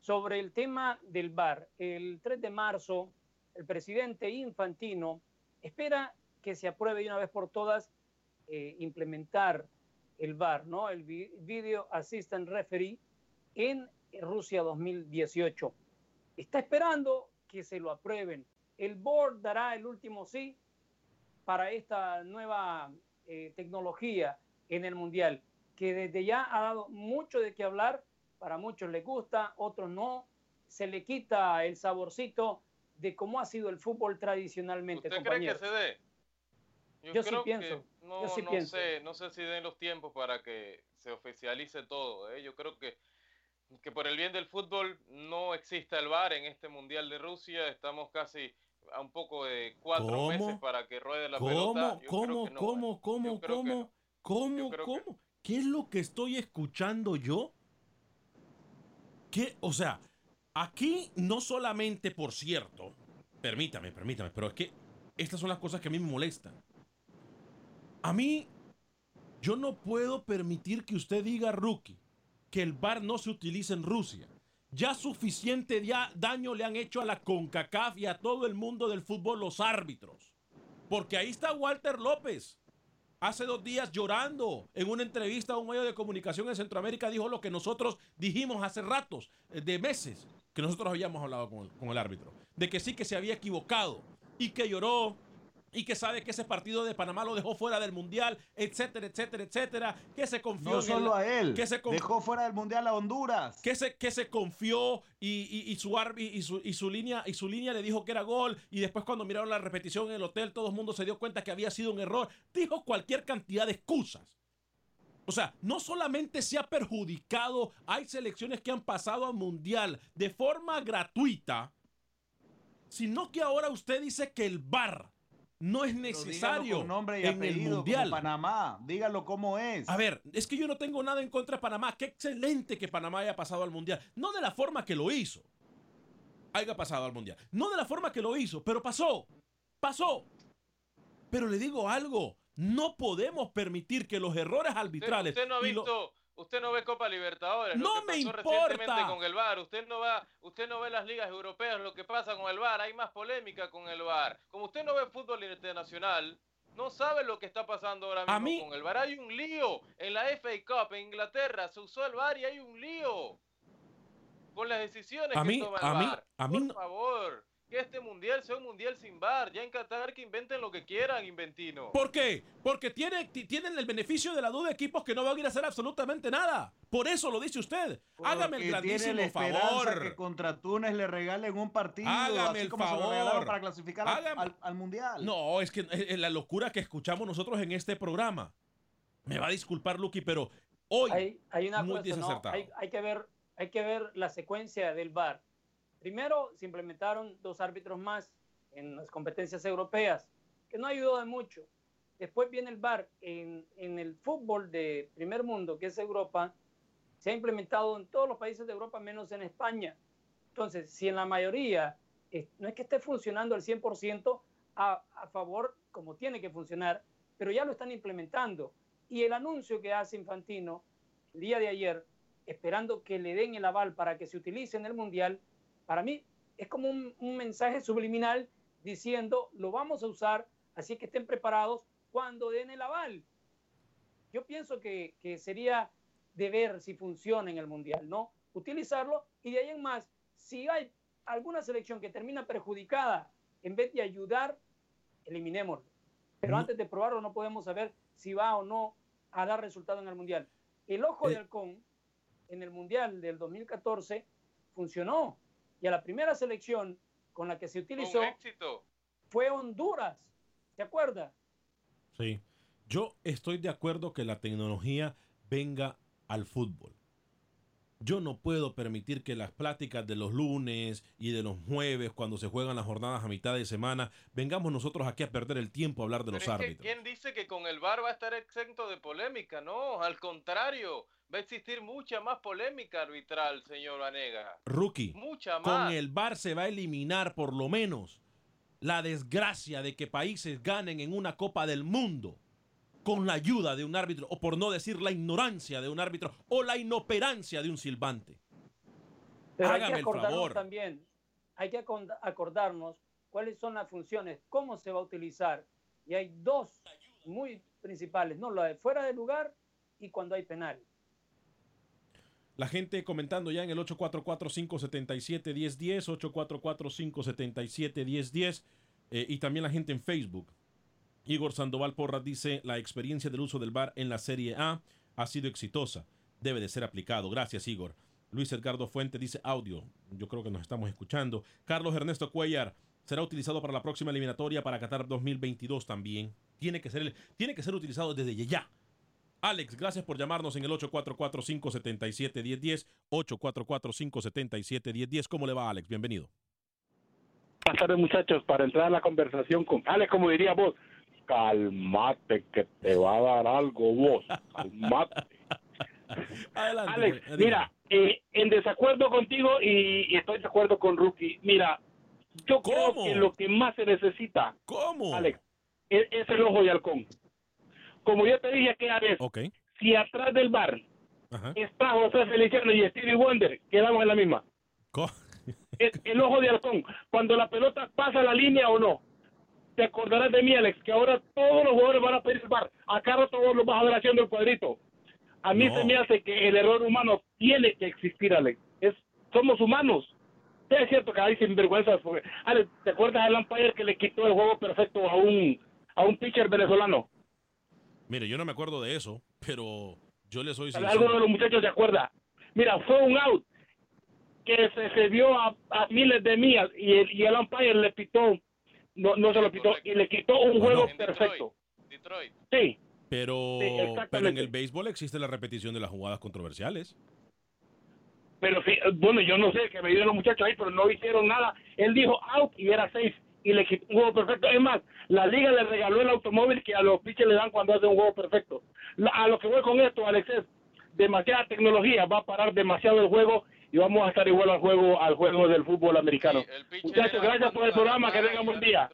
sobre el tema del VAR. El 3 de marzo, el presidente Infantino espera que se apruebe de una vez por todas eh, implementar el VAR, ¿no? El vi- Video Assistant Referee en Rusia 2018. Está esperando que se lo aprueben. El board dará el último sí para esta nueva eh, tecnología en el Mundial, que desde ya ha dado mucho de qué hablar, para muchos les gusta, otros no, se le quita el saborcito de cómo ha sido el fútbol tradicionalmente, ¿Usted cree que se dé? Yo, Yo sí creo pienso, que no, yo sí no pienso. sé, no sé si den los tiempos para que se oficialice todo. ¿eh? Yo creo que, que por el bien del fútbol no exista el VAR en este Mundial de Rusia. Estamos casi a un poco de cuatro ¿Cómo? meses para que ruede la ¿Cómo? pelota. Yo ¿Cómo? creo que no, ¿Cómo? ¿Cómo? Yo ¿Cómo? no. ¿Cómo? ¿Cómo? ¿Qué es lo que estoy escuchando yo? ¿Qué? O sea, aquí no solamente, por cierto, permítame, permítame, pero es que estas son las cosas que a mí me molestan. A mí, yo no puedo permitir que usted diga, Rookie, que el VAR no se utiliza en Rusia. Ya suficiente daño le han hecho a la CONCACAF y a todo el mundo del fútbol los árbitros. Porque ahí está Walter López. Hace dos días llorando en una entrevista a un medio de comunicación en Centroamérica dijo lo que nosotros dijimos hace ratos, eh, de meses, que nosotros habíamos hablado con el, con el árbitro. De que sí que se había equivocado y que lloró y que sabe que ese partido de Panamá lo dejó fuera del Mundial, etcétera, etcétera, etcétera, que se confió No en solo a él. que se conf- Dejó fuera del Mundial a Honduras. que se, que se confió y, y- y su, y, su, y, su línea, y su línea le dijo que era gol y después cuando miraron la repetición en el hotel todo el mundo se dio cuenta que había sido un error. Dijo cualquier cantidad de excusas. O sea, no solamente se ha perjudicado, hay selecciones que han pasado al mundial de forma gratuita, sino que ahora usted dice que el VAR no es necesario con nombre y en el mundial. como Panamá. Dígalo cómo es. A ver, es que yo no tengo nada en contra de Panamá. Qué excelente que Panamá haya pasado al Mundial. No de la forma que lo hizo. Haya pasado al Mundial. No de la forma que lo hizo, pero pasó. Pasó. Pero le digo algo. No podemos permitir que los errores arbitrales... usted no ha visto, usted no ve Copa Libertadores. No lo que me pasó importa. recientemente con el VAR. Usted no va, usted no ve las ligas europeas, lo que pasa con el VAR. Hay más polémica con el VAR. Como usted no ve fútbol internacional, no sabe lo que está pasando ahora A mismo mí- con el VAR. Hay un lío en la FA Cup en Inglaterra. Se usó el VAR y hay un lío con las decisiones A que toma el a mí- VAR. a mí Por favor, que este mundial sea un mundial sin VAR. Ya en Qatar que inventen lo que quieran, inventino. ¿Por qué? Porque tiene, ti- tienen el beneficio de la duda equipos que no van a ir a hacer absolutamente nada. Por eso lo dice usted. Hágame el Porque tiene grandísimo la favor. que contra Túnez le regalen un partido. Hágame así el como se lo favor. para clasificar al- Hágame- al, al Mundial. No, es que es es la locura que escuchamos nosotros en este programa. Me va a disculpar, Lucky, pero hoy hay, hay una muy cosa, ¿no? desacertado. hay, hay que ver, hay que ver la secuencia del VAR. Primero se implementaron dos árbitros más en las competencias europeas, que no ayudó de mucho. Después viene el VAR en, el fútbol de primer mundo, que es Europa, se ha implementado en todos los países de Europa menos en España. Entonces, si en la mayoría no es que esté funcionando al 100% a, a favor como tiene que funcionar, pero ya lo están implementando. Y el anuncio que hace Infantino el día de ayer, esperando que le den el aval para que se utilice en el Mundial, para mí es como un, un mensaje subliminal diciendo, lo vamos a usar, así que estén preparados cuando den el aval. Yo pienso que, que sería de ver si funciona en el Mundial, ¿no? Utilizarlo y de ahí en más, si hay alguna selección que termina perjudicada, en vez de ayudar, eliminémoslo. Pero No. antes de probarlo no podemos saber si va o no a dar resultado en el Mundial. El ojo de Eh. halcón en el Mundial del 2014 funcionó y a la primera selección con la que se utilizó éxito. fue Honduras. ¿Se acuerda? Sí. Yo estoy de acuerdo que la tecnología venga al fútbol. Yo no puedo permitir que las pláticas de los lunes y de los jueves, cuando se juegan las jornadas a mitad de semana, vengamos nosotros aquí a perder el tiempo a hablar de Pero los árbitros. ¿Quién dice que con el VAR va a estar exento de polémica? No, al contrario, va a existir mucha más polémica arbitral, señor Vanega. Rookie, Mucha con más. el VAR se va a eliminar por lo menos la desgracia de que países ganen en una Copa del Mundo con la ayuda de un árbitro, o por no decir la ignorancia de un árbitro, o la inoperancia de un silbante. Pero hay Hágame que el acordarnos favor. también, hay que acordarnos cuáles son las funciones, cómo se va a utilizar. Y hay dos muy principales, ¿no? La de fuera de lugar y cuando hay penal. La gente comentando ya en el 844-577-1010, 844-577-1010 eh, y también la gente en Facebook. Igor Sandoval Porras dice, la experiencia del uso del VAR en la Serie A ha sido exitosa. Debe de ser aplicado. Gracias, Igor. Luis Edgardo Fuente dice audio. Yo creo que nos estamos escuchando. Carlos Ernesto Cuellar será utilizado para la próxima eliminatoria para Qatar 2022 también. Tiene que ser, tiene que ser utilizado desde ya. Alex, gracias por llamarnos en el 844-577-1010. 844-577-1010. ¿Cómo le va, Alex? Bienvenido. Buenas tardes, muchachos. Para entrar a la conversación con Alex, como diría vos, calmate que te va a dar algo vos. Calmate. [LAUGHS] Adelante. Alex, mira, eh, en desacuerdo contigo y, y estoy de acuerdo con Rookie. Mira, yo creo que lo que más se necesita, ¿Cómo? Alex, es, es el ojo de halcón. Como yo te dije que Alex, Ok. si atrás del bar Ajá. está José Feliciano y Stevie Wonder, quedamos en la misma. El, el ojo de halcón, cuando la pelota pasa la línea o no. Te acordarás de mí, Alex, que ahora todos los jugadores van a pedir el bar. Acá no todos los vas a ver haciendo el cuadrito. A mí No. se me hace que el error humano tiene que existir, Alex. Es, somos humanos. Sí, es cierto que hay sinvergüenzas. Porque, Alex, ¿te acuerdas del umpire que le quitó el juego perfecto a un, a un pitcher venezolano? Mire, yo no me acuerdo de eso, pero yo le soy Alguno sincero. de los muchachos se acuerda. Mira, fue un out que se, se vio a, a miles de millas y el, y el umpire le pitó, no, no se lo pitó, y le quitó un juego perfecto. Detroit. Sí, Pero, Sí, pero en el béisbol existe la repetición de las jugadas controversiales. pero sí, bueno, yo no sé, que me dieron los muchachos ahí, pero no hicieron nada. Él dijo out y era safe y le quitó un juego perfecto. Es más, la liga le regaló el automóvil que a los pitchers le dan cuando hacen un juego perfecto. La- a lo que voy con esto, Alex, es demasiada tecnología, va a parar demasiado el juego y vamos a estar igual al juego al juego del fútbol americano. Muchachos, gracias por el programa, que tengan buen día.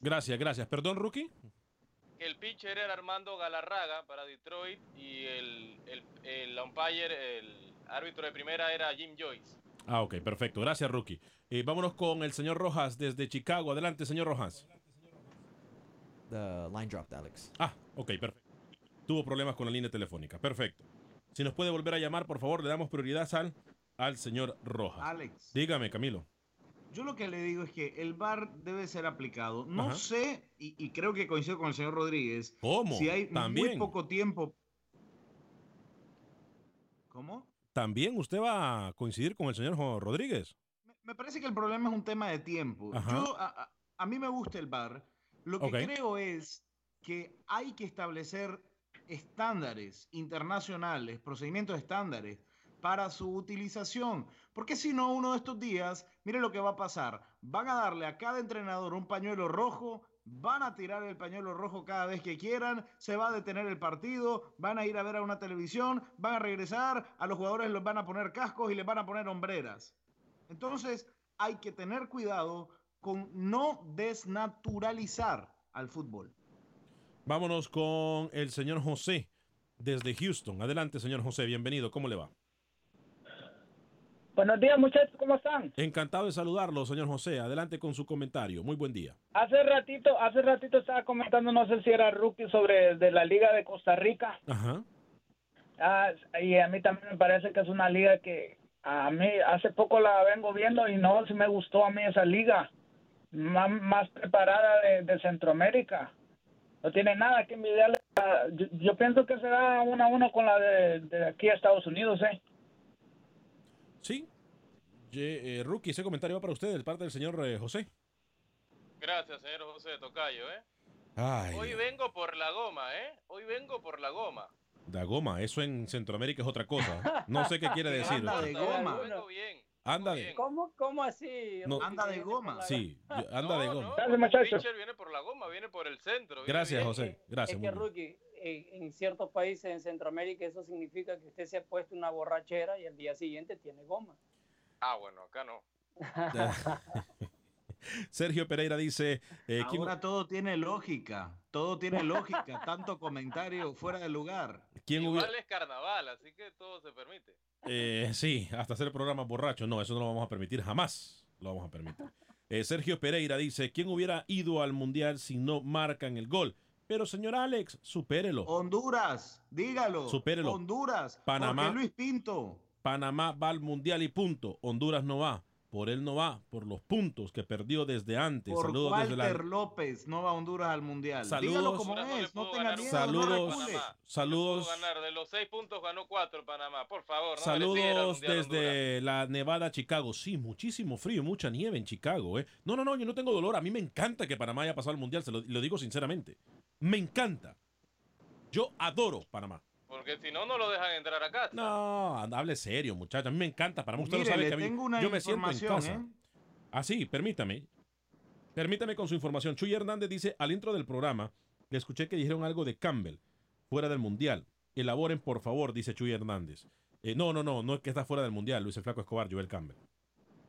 Gracias, gracias. Perdón, Rookie. El pitcher era Armando Galarraga para Detroit y el, el, el umpire, el árbitro de primera era Jim Joyce. Ah, ok, perfecto. Gracias, Rookie. Eh, vámonos con el señor Rojas desde Chicago. Adelante, señor Rojas. The line dropped, Alex. Ah, ok, perfecto. Tuvo problemas con la línea telefónica. Perfecto. Si nos puede volver a llamar, por favor, le damos prioridad al, al señor Rojas. Alex. Dígame, Camilo. Yo lo que le digo es que el VAR debe ser aplicado. No Ajá. sé, y, y creo que coincido con el señor Rodríguez. ¿Cómo? Si hay También. muy poco tiempo. ¿Cómo? También usted va a coincidir con el señor Rodríguez. Me parece que el problema es un tema de tiempo. Ajá. Yo, a, mí me gusta el VAR. Lo que creo es que hay que establecer estándares internacionales, procedimientos estándares para su utilización. Porque si no, uno de estos días, mire lo que va a pasar. Van a darle a cada entrenador un pañuelo rojo, van a tirar el pañuelo rojo cada vez que quieran, se va a detener el partido, van a ir a ver a una televisión, van a regresar, a los jugadores les van a poner cascos y les van a poner hombreras. Entonces, hay que tener cuidado con no desnaturalizar al fútbol. Vámonos con el señor José desde Houston. Adelante, señor José. Bienvenido. ¿Cómo le va? Buenos días, muchachos, ¿cómo están? Encantado de saludarlo, señor José. Adelante con su comentario. Muy buen día. Hace ratito, hace ratito estaba comentando, no sé si era rookie sobre de la Liga de Costa Rica. Ajá. Ah, y a mí también me parece que es una liga que a mí hace poco la vengo viendo y no, sí me gustó a mí esa liga. Más, más preparada de, de Centroamérica. No tiene nada que envidiarle. Yo, yo pienso que será uno a uno con la de, de aquí a Estados Unidos, ¿eh? Sí. Ye- eh, Rookie, ese comentario va para usted, de parte del señor eh, José. Gracias, señor José Tocayo, ¿eh? Ay, Hoy vengo por la goma, ¿eh? Hoy vengo por la goma. da goma. Eso en Centroamérica es otra cosa. No sé qué quiere [LAUGHS] decir. Anda de goma. Vengo bien. Anda de... ¿Cómo, cómo así? No. Anda de goma. la- Sí, anda de goma. Gracias, El muchachos. pitcher viene por la goma, viene por el centro. Gracias. José. Gracias. Es que. Rookie, en ciertos países en Centroamérica eso significa que usted se ha puesto una borrachera y al día siguiente tiene goma. Ah, bueno, acá no. [LAUGHS] Sergio Pereira dice... eh, ¿quién- Ahora todo tiene lógica. Todo tiene lógica. [LAUGHS] Tanto comentario fuera de lugar. quién hubiera- es carnaval, así que todo se permite. Eh, sí, hasta hacer programas borrachos. No, eso no lo vamos a permitir jamás. Lo vamos a permitir. Eh, Sergio Pereira dice, ¿quién hubiera ido al Mundial si no marcan el gol? Pero señor Alex, supérelo. Honduras, dígalo. Supérelo. Honduras. Panamá. Luis Pinto. Panamá va al Mundial y punto. Honduras no va. Por él no va. Por los puntos que perdió desde antes. Por Saludos desde Walter la... López no va a Honduras al Mundial. Saludos. Dígalo como no es. No tenga miedo. Saludos. no. Saludos. Ganar. De los seis puntos ganó cuatro el Panamá. Por favor, no Saludos desde la Nevada, Chicago. Sí, muchísimo frío, mucha nieve en Chicago. ¿eh? No, no, no, yo no tengo dolor. A mí me encanta que Panamá haya pasado al Mundial, se lo, lo digo sinceramente. Me encanta. Yo adoro Panamá. Porque si no, no lo dejan entrar acá. No, hable serio, muchachos. A mí me encanta Panamá. Usted Mire, lo sabe que a mí, tengo una yo me siento en información, casa. ¿eh? Ah, sí, permítame. Permítame con su información. Chuy Hernández dice, al intro del programa, le escuché que dijeron algo de Campbell, fuera del Mundial. Elaboren, por favor, dice Chuy Hernández. Eh, no, no, no, no es que está fuera del Mundial, Luis el Flaco Escobar, Joel Campbell.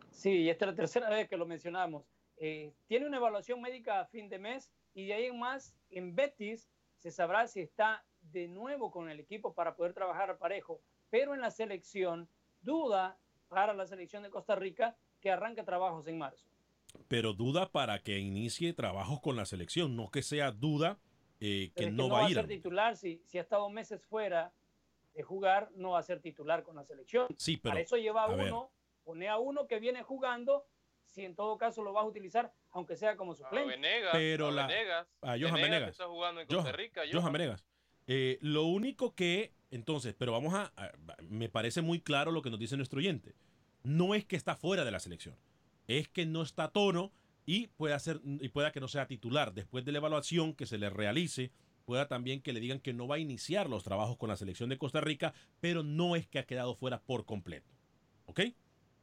Sí, y esta es la tercera vez que lo mencionamos. Eh, tiene una evaluación médica a fin de mes y de ahí en más, en Betis se sabrá si está de nuevo con el equipo para poder trabajar al parejo. Pero en la selección, duda para la selección de Costa Rica que arranque trabajos en marzo. Pero duda para que inicie trabajos con la selección, no que sea duda eh, que no va a ir. ser titular. Si, si ha estado meses fuera de jugar, no va a ser titular con la selección. Sí, pero, Para eso lleva a a ver. uno, pone a uno que viene jugando, si en todo caso lo vas a utilizar, aunque sea como suplente. Venegas, Pero a la- Venegas, a Johan Venegas está jugando en Costa Johan, Rica. Johan Johan. Venegas. Eh, lo único que, entonces, pero vamos a, me parece muy claro lo que nos dice nuestro oyente. No es que está fuera de la selección, es que no está a tono y puede hacer y pueda que no sea titular. Después de la evaluación que se le realice, pueda también que le digan que no va a iniciar los trabajos con la selección de Costa Rica, pero no es que ha quedado fuera por completo. ¿Ok?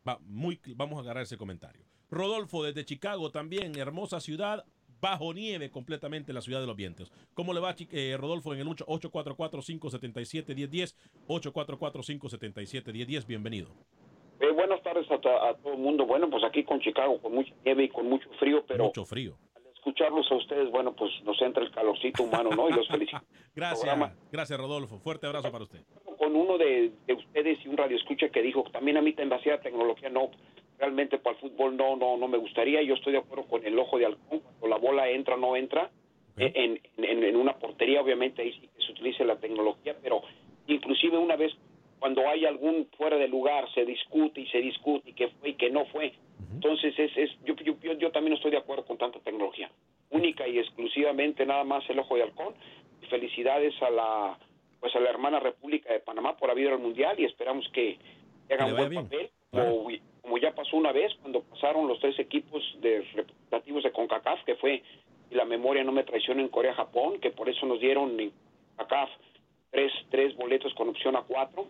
Va, muy, vamos a agarrar ese comentario. Rodolfo desde Chicago también, hermosa ciudad, bajo nieve completamente la ciudad de los vientos. ¿Cómo le va, eh, Rodolfo, en el 8- 844-577-1010? 844-577-1010, bienvenido. Eh, buenas tardes a, a todo el mundo. Bueno, pues aquí con Chicago, con mucha nieve y con mucho frío, pero Mucho frío. escucharlos a ustedes, bueno, pues nos entra el calorcito humano, ¿no? Y los felicito [LAUGHS] Gracias, Programa. gracias Rodolfo. Fuerte abrazo para usted. con uno de, de ustedes y un radio escucha que dijo también a mí demasiada tecnología no realmente para el fútbol no no no me gustaría. Yo estoy de acuerdo con el ojo de halcón. Cuando la bola entra o no entra. En, en, en una portería obviamente ahí sí que se utilice la tecnología pero inclusive una vez cuando hay algún fuera de lugar se discute y se discute y que fue y que no fue. Entonces es, es yo, yo, yo, yo también estoy de acuerdo con tanta tecnología. Única y exclusivamente nada más el ojo de halcón. Felicidades a la pues a la hermana República de Panamá por haber ido al mundial y esperamos que, que hagan buen bien. papel como, como ya pasó una vez cuando pasaron los tres equipos de representativos de CONCACAF que fue y la memoria no me traiciona en Corea Japón que por eso nos dieron en CONCACAF tres tres boletos con opción a cuatro.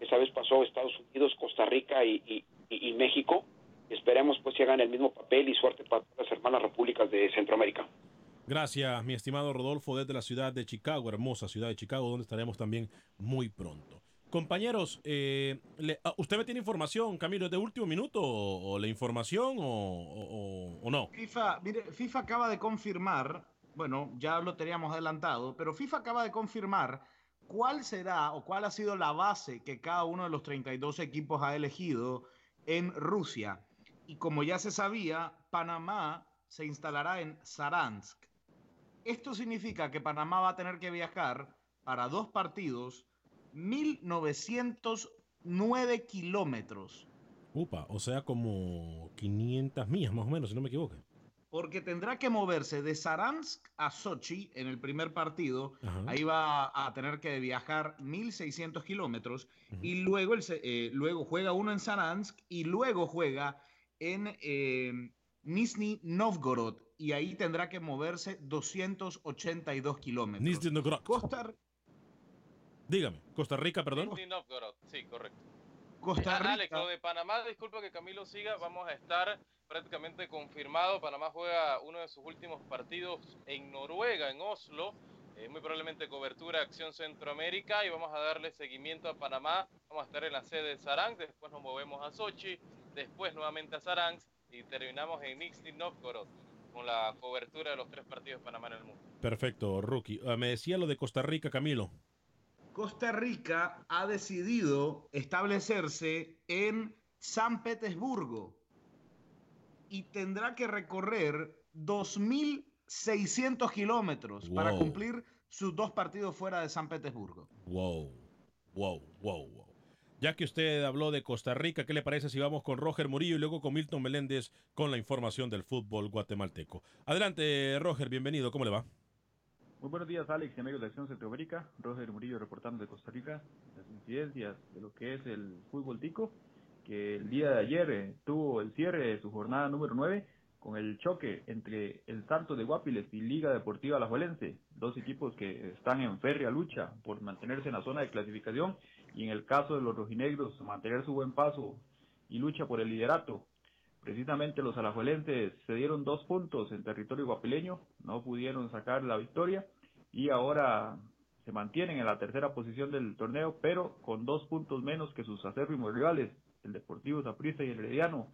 Esa vez pasó Estados Unidos Costa Rica y- y México. Esperemos pues que hagan el mismo papel y suerte para todas las hermanas repúblicas de Centroamérica. Gracias, mi estimado Rodolfo, desde la ciudad de Chicago, hermosa ciudad de Chicago, donde estaremos también muy pronto. Compañeros, eh, ah, ¿usted me tiene información, Camilo, es de último minuto o, la información o- o- o no? FIFA, mire, FIFA acaba de confirmar, bueno, ya lo teníamos adelantado, pero FIFA acaba de confirmar cuál será o cuál ha sido la base que cada uno de los 32 equipos ha elegido en Rusia. Y como ya se sabía, Panamá se instalará en Saransk. Esto significa que Panamá va a tener que viajar para dos partidos 1909 kilómetros. Upa, o sea, como 500 millas más o menos, si no me equivoco. Porque tendrá que moverse de Saransk a Sochi en el primer partido. Ajá. Ahí va a tener que viajar 1.600 kilómetros. Y luego, el eh, luego juega uno en Saransk y luego juega en eh, Nizhny Novgorod. Y ahí tendrá que moverse 282 kilómetros. Nizhny Novgorod. Costa, Dígame, Costa Rica, perdón. Sí, correcto. Costa Ah, Alex, Rica. lo de Panamá, disculpa que Camilo siga, vamos a estar prácticamente confirmado. Panamá juega uno de sus últimos partidos en Noruega, en Oslo. Eh, muy probablemente cobertura Acción Centroamérica y vamos a darle seguimiento a Panamá. Vamos a estar en la sede de Saransk, después nos movemos a Sochi, después nuevamente a Saransk y terminamos en Nizhny Novgorod con la cobertura de los tres partidos de Panamá en el mundo. Perfecto, Rookie. Ah, me decía lo de Costa Rica, Camilo. Costa Rica ha decidido establecerse en San Petersburgo y tendrá que recorrer 2.600 kilómetros para cumplir sus dos partidos fuera de San Petersburgo. Wow, wow, wow, wow. Ya que usted habló de Costa Rica, ¿qué le parece si vamos con Roger Murillo y luego con Milton Meléndez con la información del fútbol guatemalteco? Adelante, Roger, bienvenido, ¿cómo le va? Muy buenos días, Alex y amigos de Acción Centroamérica. Roger Murillo reportando de Costa Rica las incidencias de lo que es el fútbol tico, que el día de ayer eh, tuvo el cierre de su jornada número 9 con el choque entre el Santos de Guapiles y Liga Deportiva Alajuelense, dos equipos que están en férrea lucha por mantenerse en la zona de clasificación y en el caso de los rojinegros mantener su buen paso y lucha por el liderato. Precisamente los alajuelenses se dieron dos puntos en territorio guapileño, no pudieron sacar la victoria y ahora se mantienen en la tercera posición del torneo, pero con dos puntos menos que sus acérrimos rivales, el Deportivo Saprissa y el Herediano,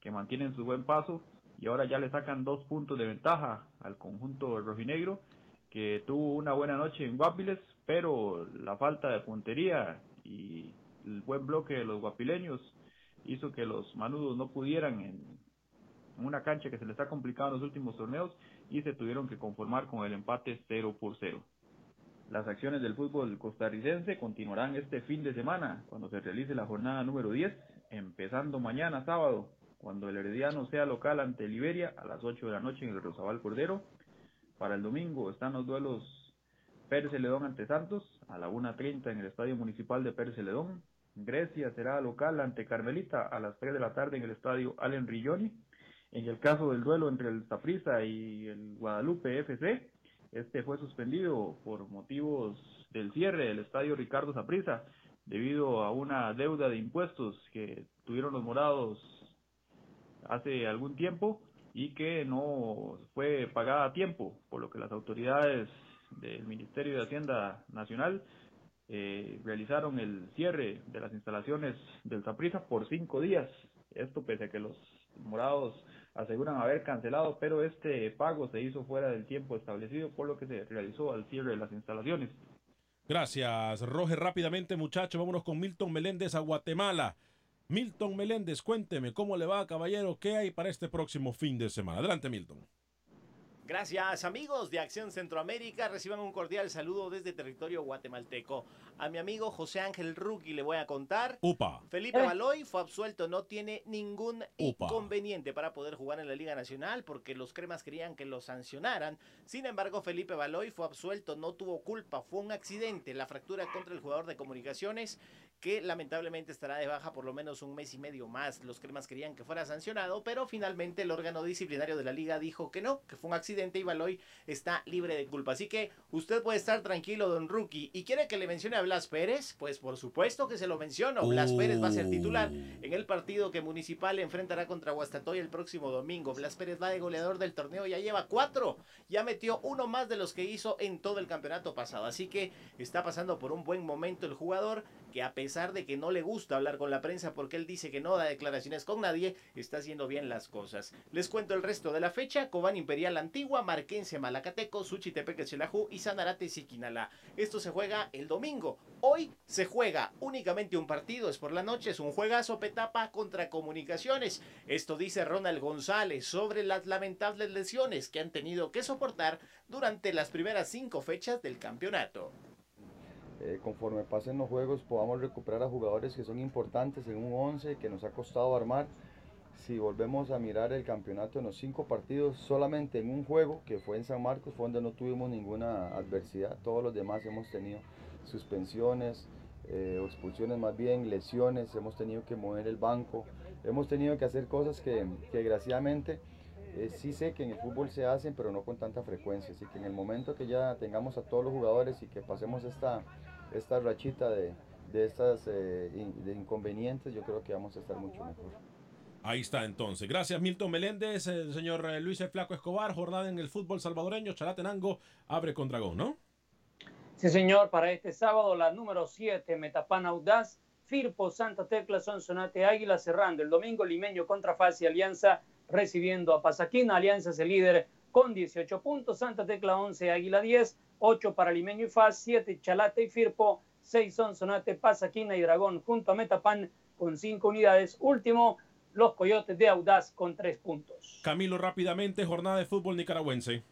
que mantienen su buen paso y ahora ya le sacan dos puntos de ventaja al conjunto rojinegro que tuvo una buena noche en Guapiles, pero la falta de puntería y el buen bloque de los guapileños hizo que los manudos no pudieran en una cancha que se les ha complicado en los últimos torneos y se tuvieron que conformar con el empate 0 por 0. Las acciones del fútbol costarricense continuarán este fin de semana cuando se realice la jornada número 10, empezando mañana sábado cuando el Herediano sea local ante Liberia a las 8 de la noche en el Rosabal Cordero. Para el domingo están los duelos Pérez Celedón ante Santos a la 1.30 en el Estadio Municipal de Pérez Celedón. Grecia será local ante Carmelita a las 3 de la tarde en el Estadio Allen Rilloni. En el caso del duelo entre el Saprissa y el Guadalupe FC, este fue suspendido por motivos del cierre del Estadio Ricardo Saprissa debido a una deuda de impuestos que tuvieron los morados hace algún tiempo y que no fue pagada a tiempo, por lo que las autoridades del Ministerio de Hacienda Nacional eh, realizaron el cierre de las instalaciones del Saprissa por cinco días. Esto pese a que los morados aseguran haber cancelado, pero este pago se hizo fuera del tiempo establecido, por lo que se realizó al cierre de las instalaciones. Gracias, Roger. Rápidamente, muchachos, vámonos con Milton Meléndez a Guatemala. Milton Meléndez, cuénteme cómo le va, caballero, qué hay para este próximo fin de semana. Adelante, Milton. Gracias amigos de Acción Centroamérica, reciban un cordial saludo desde territorio guatemalteco. A mi amigo José Ángel Ruki le voy a contar. Upa. Felipe Baloy fue absuelto, no tiene ningún inconveniente para poder jugar en la Liga Nacional porque los cremas querían que lo sancionaran. Sin embargo, Felipe Baloy fue absuelto, no tuvo culpa, fue un accidente, la fractura contra el jugador de comunicaciones que lamentablemente estará de baja por lo menos un mes y medio más. Los cremas querían que fuera sancionado, pero finalmente el órgano disciplinario de la liga dijo que no, que fue un accidente y Baloy está libre de culpa. Así que usted puede estar tranquilo, don Rookie. ¿Y quiere que le mencione a Blas Pérez? Pues por supuesto que se lo menciono. Blas Pérez va a ser titular en el partido que Municipal enfrentará contra Guastatoy el próximo domingo. Blas Pérez va de goleador del torneo, ya lleva cuatro. Ya metió uno más de los que hizo en todo el campeonato pasado. Así que está pasando por un buen momento el jugador que a pesar de que no le gusta hablar con la prensa porque él dice que no da declaraciones con nadie, está haciendo bien las cosas. Les cuento el resto de la fecha, Cobán Imperial Antigua, Marquense Malacateco, Suchitepeque Chelajú y Sanarate Siquinala. Esto se juega el domingo. Hoy se juega únicamente un partido, es por la noche, es un juegazo Petapa contra Comunicaciones. Esto dice Ronald González sobre las lamentables lesiones que han tenido que soportar durante las primeras cinco fechas del campeonato. Eh, conforme pasen los juegos podamos recuperar a jugadores que son importantes en un 11 que nos ha costado armar. Si volvemos a mirar el campeonato en los cinco partidos, solamente en un juego que fue en San Marcos fue donde no tuvimos ninguna adversidad. Todos los demás hemos tenido suspensiones eh, expulsiones más bien, lesiones, hemos tenido que mover el banco, hemos tenido que hacer cosas que, que desgraciadamente eh, sí sé que en el fútbol se hacen, pero no con tanta frecuencia. Así que en el momento que ya tengamos a todos los jugadores y que pasemos esta, esta rachita de, de estas eh, in- de inconvenientes, yo creo que vamos a estar mucho mejor. Ahí está entonces. Gracias Milton Meléndez, el señor eh, Luis El Flaco Escobar, jornada en el fútbol salvadoreño, Chalatenango abre con Dragón, ¿no? Sí, señor, para este sábado la número 7, Metapan Audaz, Firpo, Santa Tecla, Sonsonate, Águila cerrando. El domingo Limeño contra Fasi Alianza recibiendo a Pasaquina. Alianza es el líder con 18 puntos, Santa Tecla 11, Águila 10, 8 para Limeño y Faz, 7 Chalate y Firpo, 6 Sonsonate, Pasaquina y Dragón junto a Metapan con 5 unidades. Último, los Coyotes de Audaz con 3 puntos. Camilo, rápidamente, jornada de fútbol nicaragüense.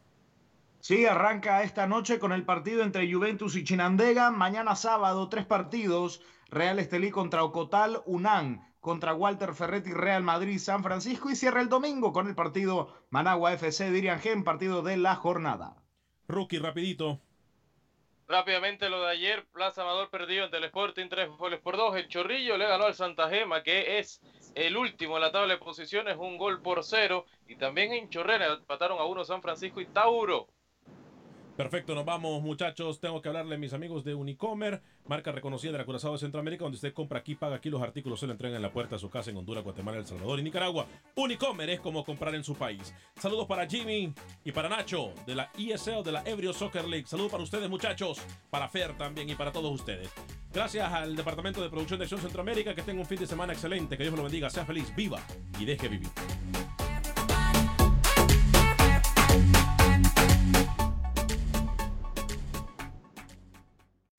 Sí, arranca esta noche con el partido entre Juventus y Chinandega. Mañana sábado, tres partidos. Real Estelí contra Ocotal, UNAM contra Walter Ferretti, Real Madrid, San Francisco. Y cierra el domingo con el partido Managua FC, Dirian Gen, partido de la jornada. Rookie, rapidito. Rápidamente lo de ayer, Plaza Amador perdido ante el Sporting, tres goles por dos. El Chorrillo le ganó al Santa Gema, que es el último en la tabla de posiciones, un gol por cero. Y también en Chorrera empataron a uno San Francisco y Tauro. Perfecto, nos vamos muchachos. Tengo que hablarle a mis amigos de Unicomer, marca reconocida de la Curazao de Centroamérica, donde usted compra aquí, paga aquí, los artículos se le entregan en la puerta de su casa en Honduras, Guatemala, El Salvador y Nicaragua. Unicomer es como comprar en su país. Saludos para Jimmy y para Nacho de la ESL, de la Ebrio Soccer League. Saludos para ustedes muchachos, para Fer también y para todos ustedes. Gracias al Departamento de Producción de Acción Centroamérica, que tenga un fin de semana excelente, que Dios lo bendiga, sea feliz, viva y deje vivir.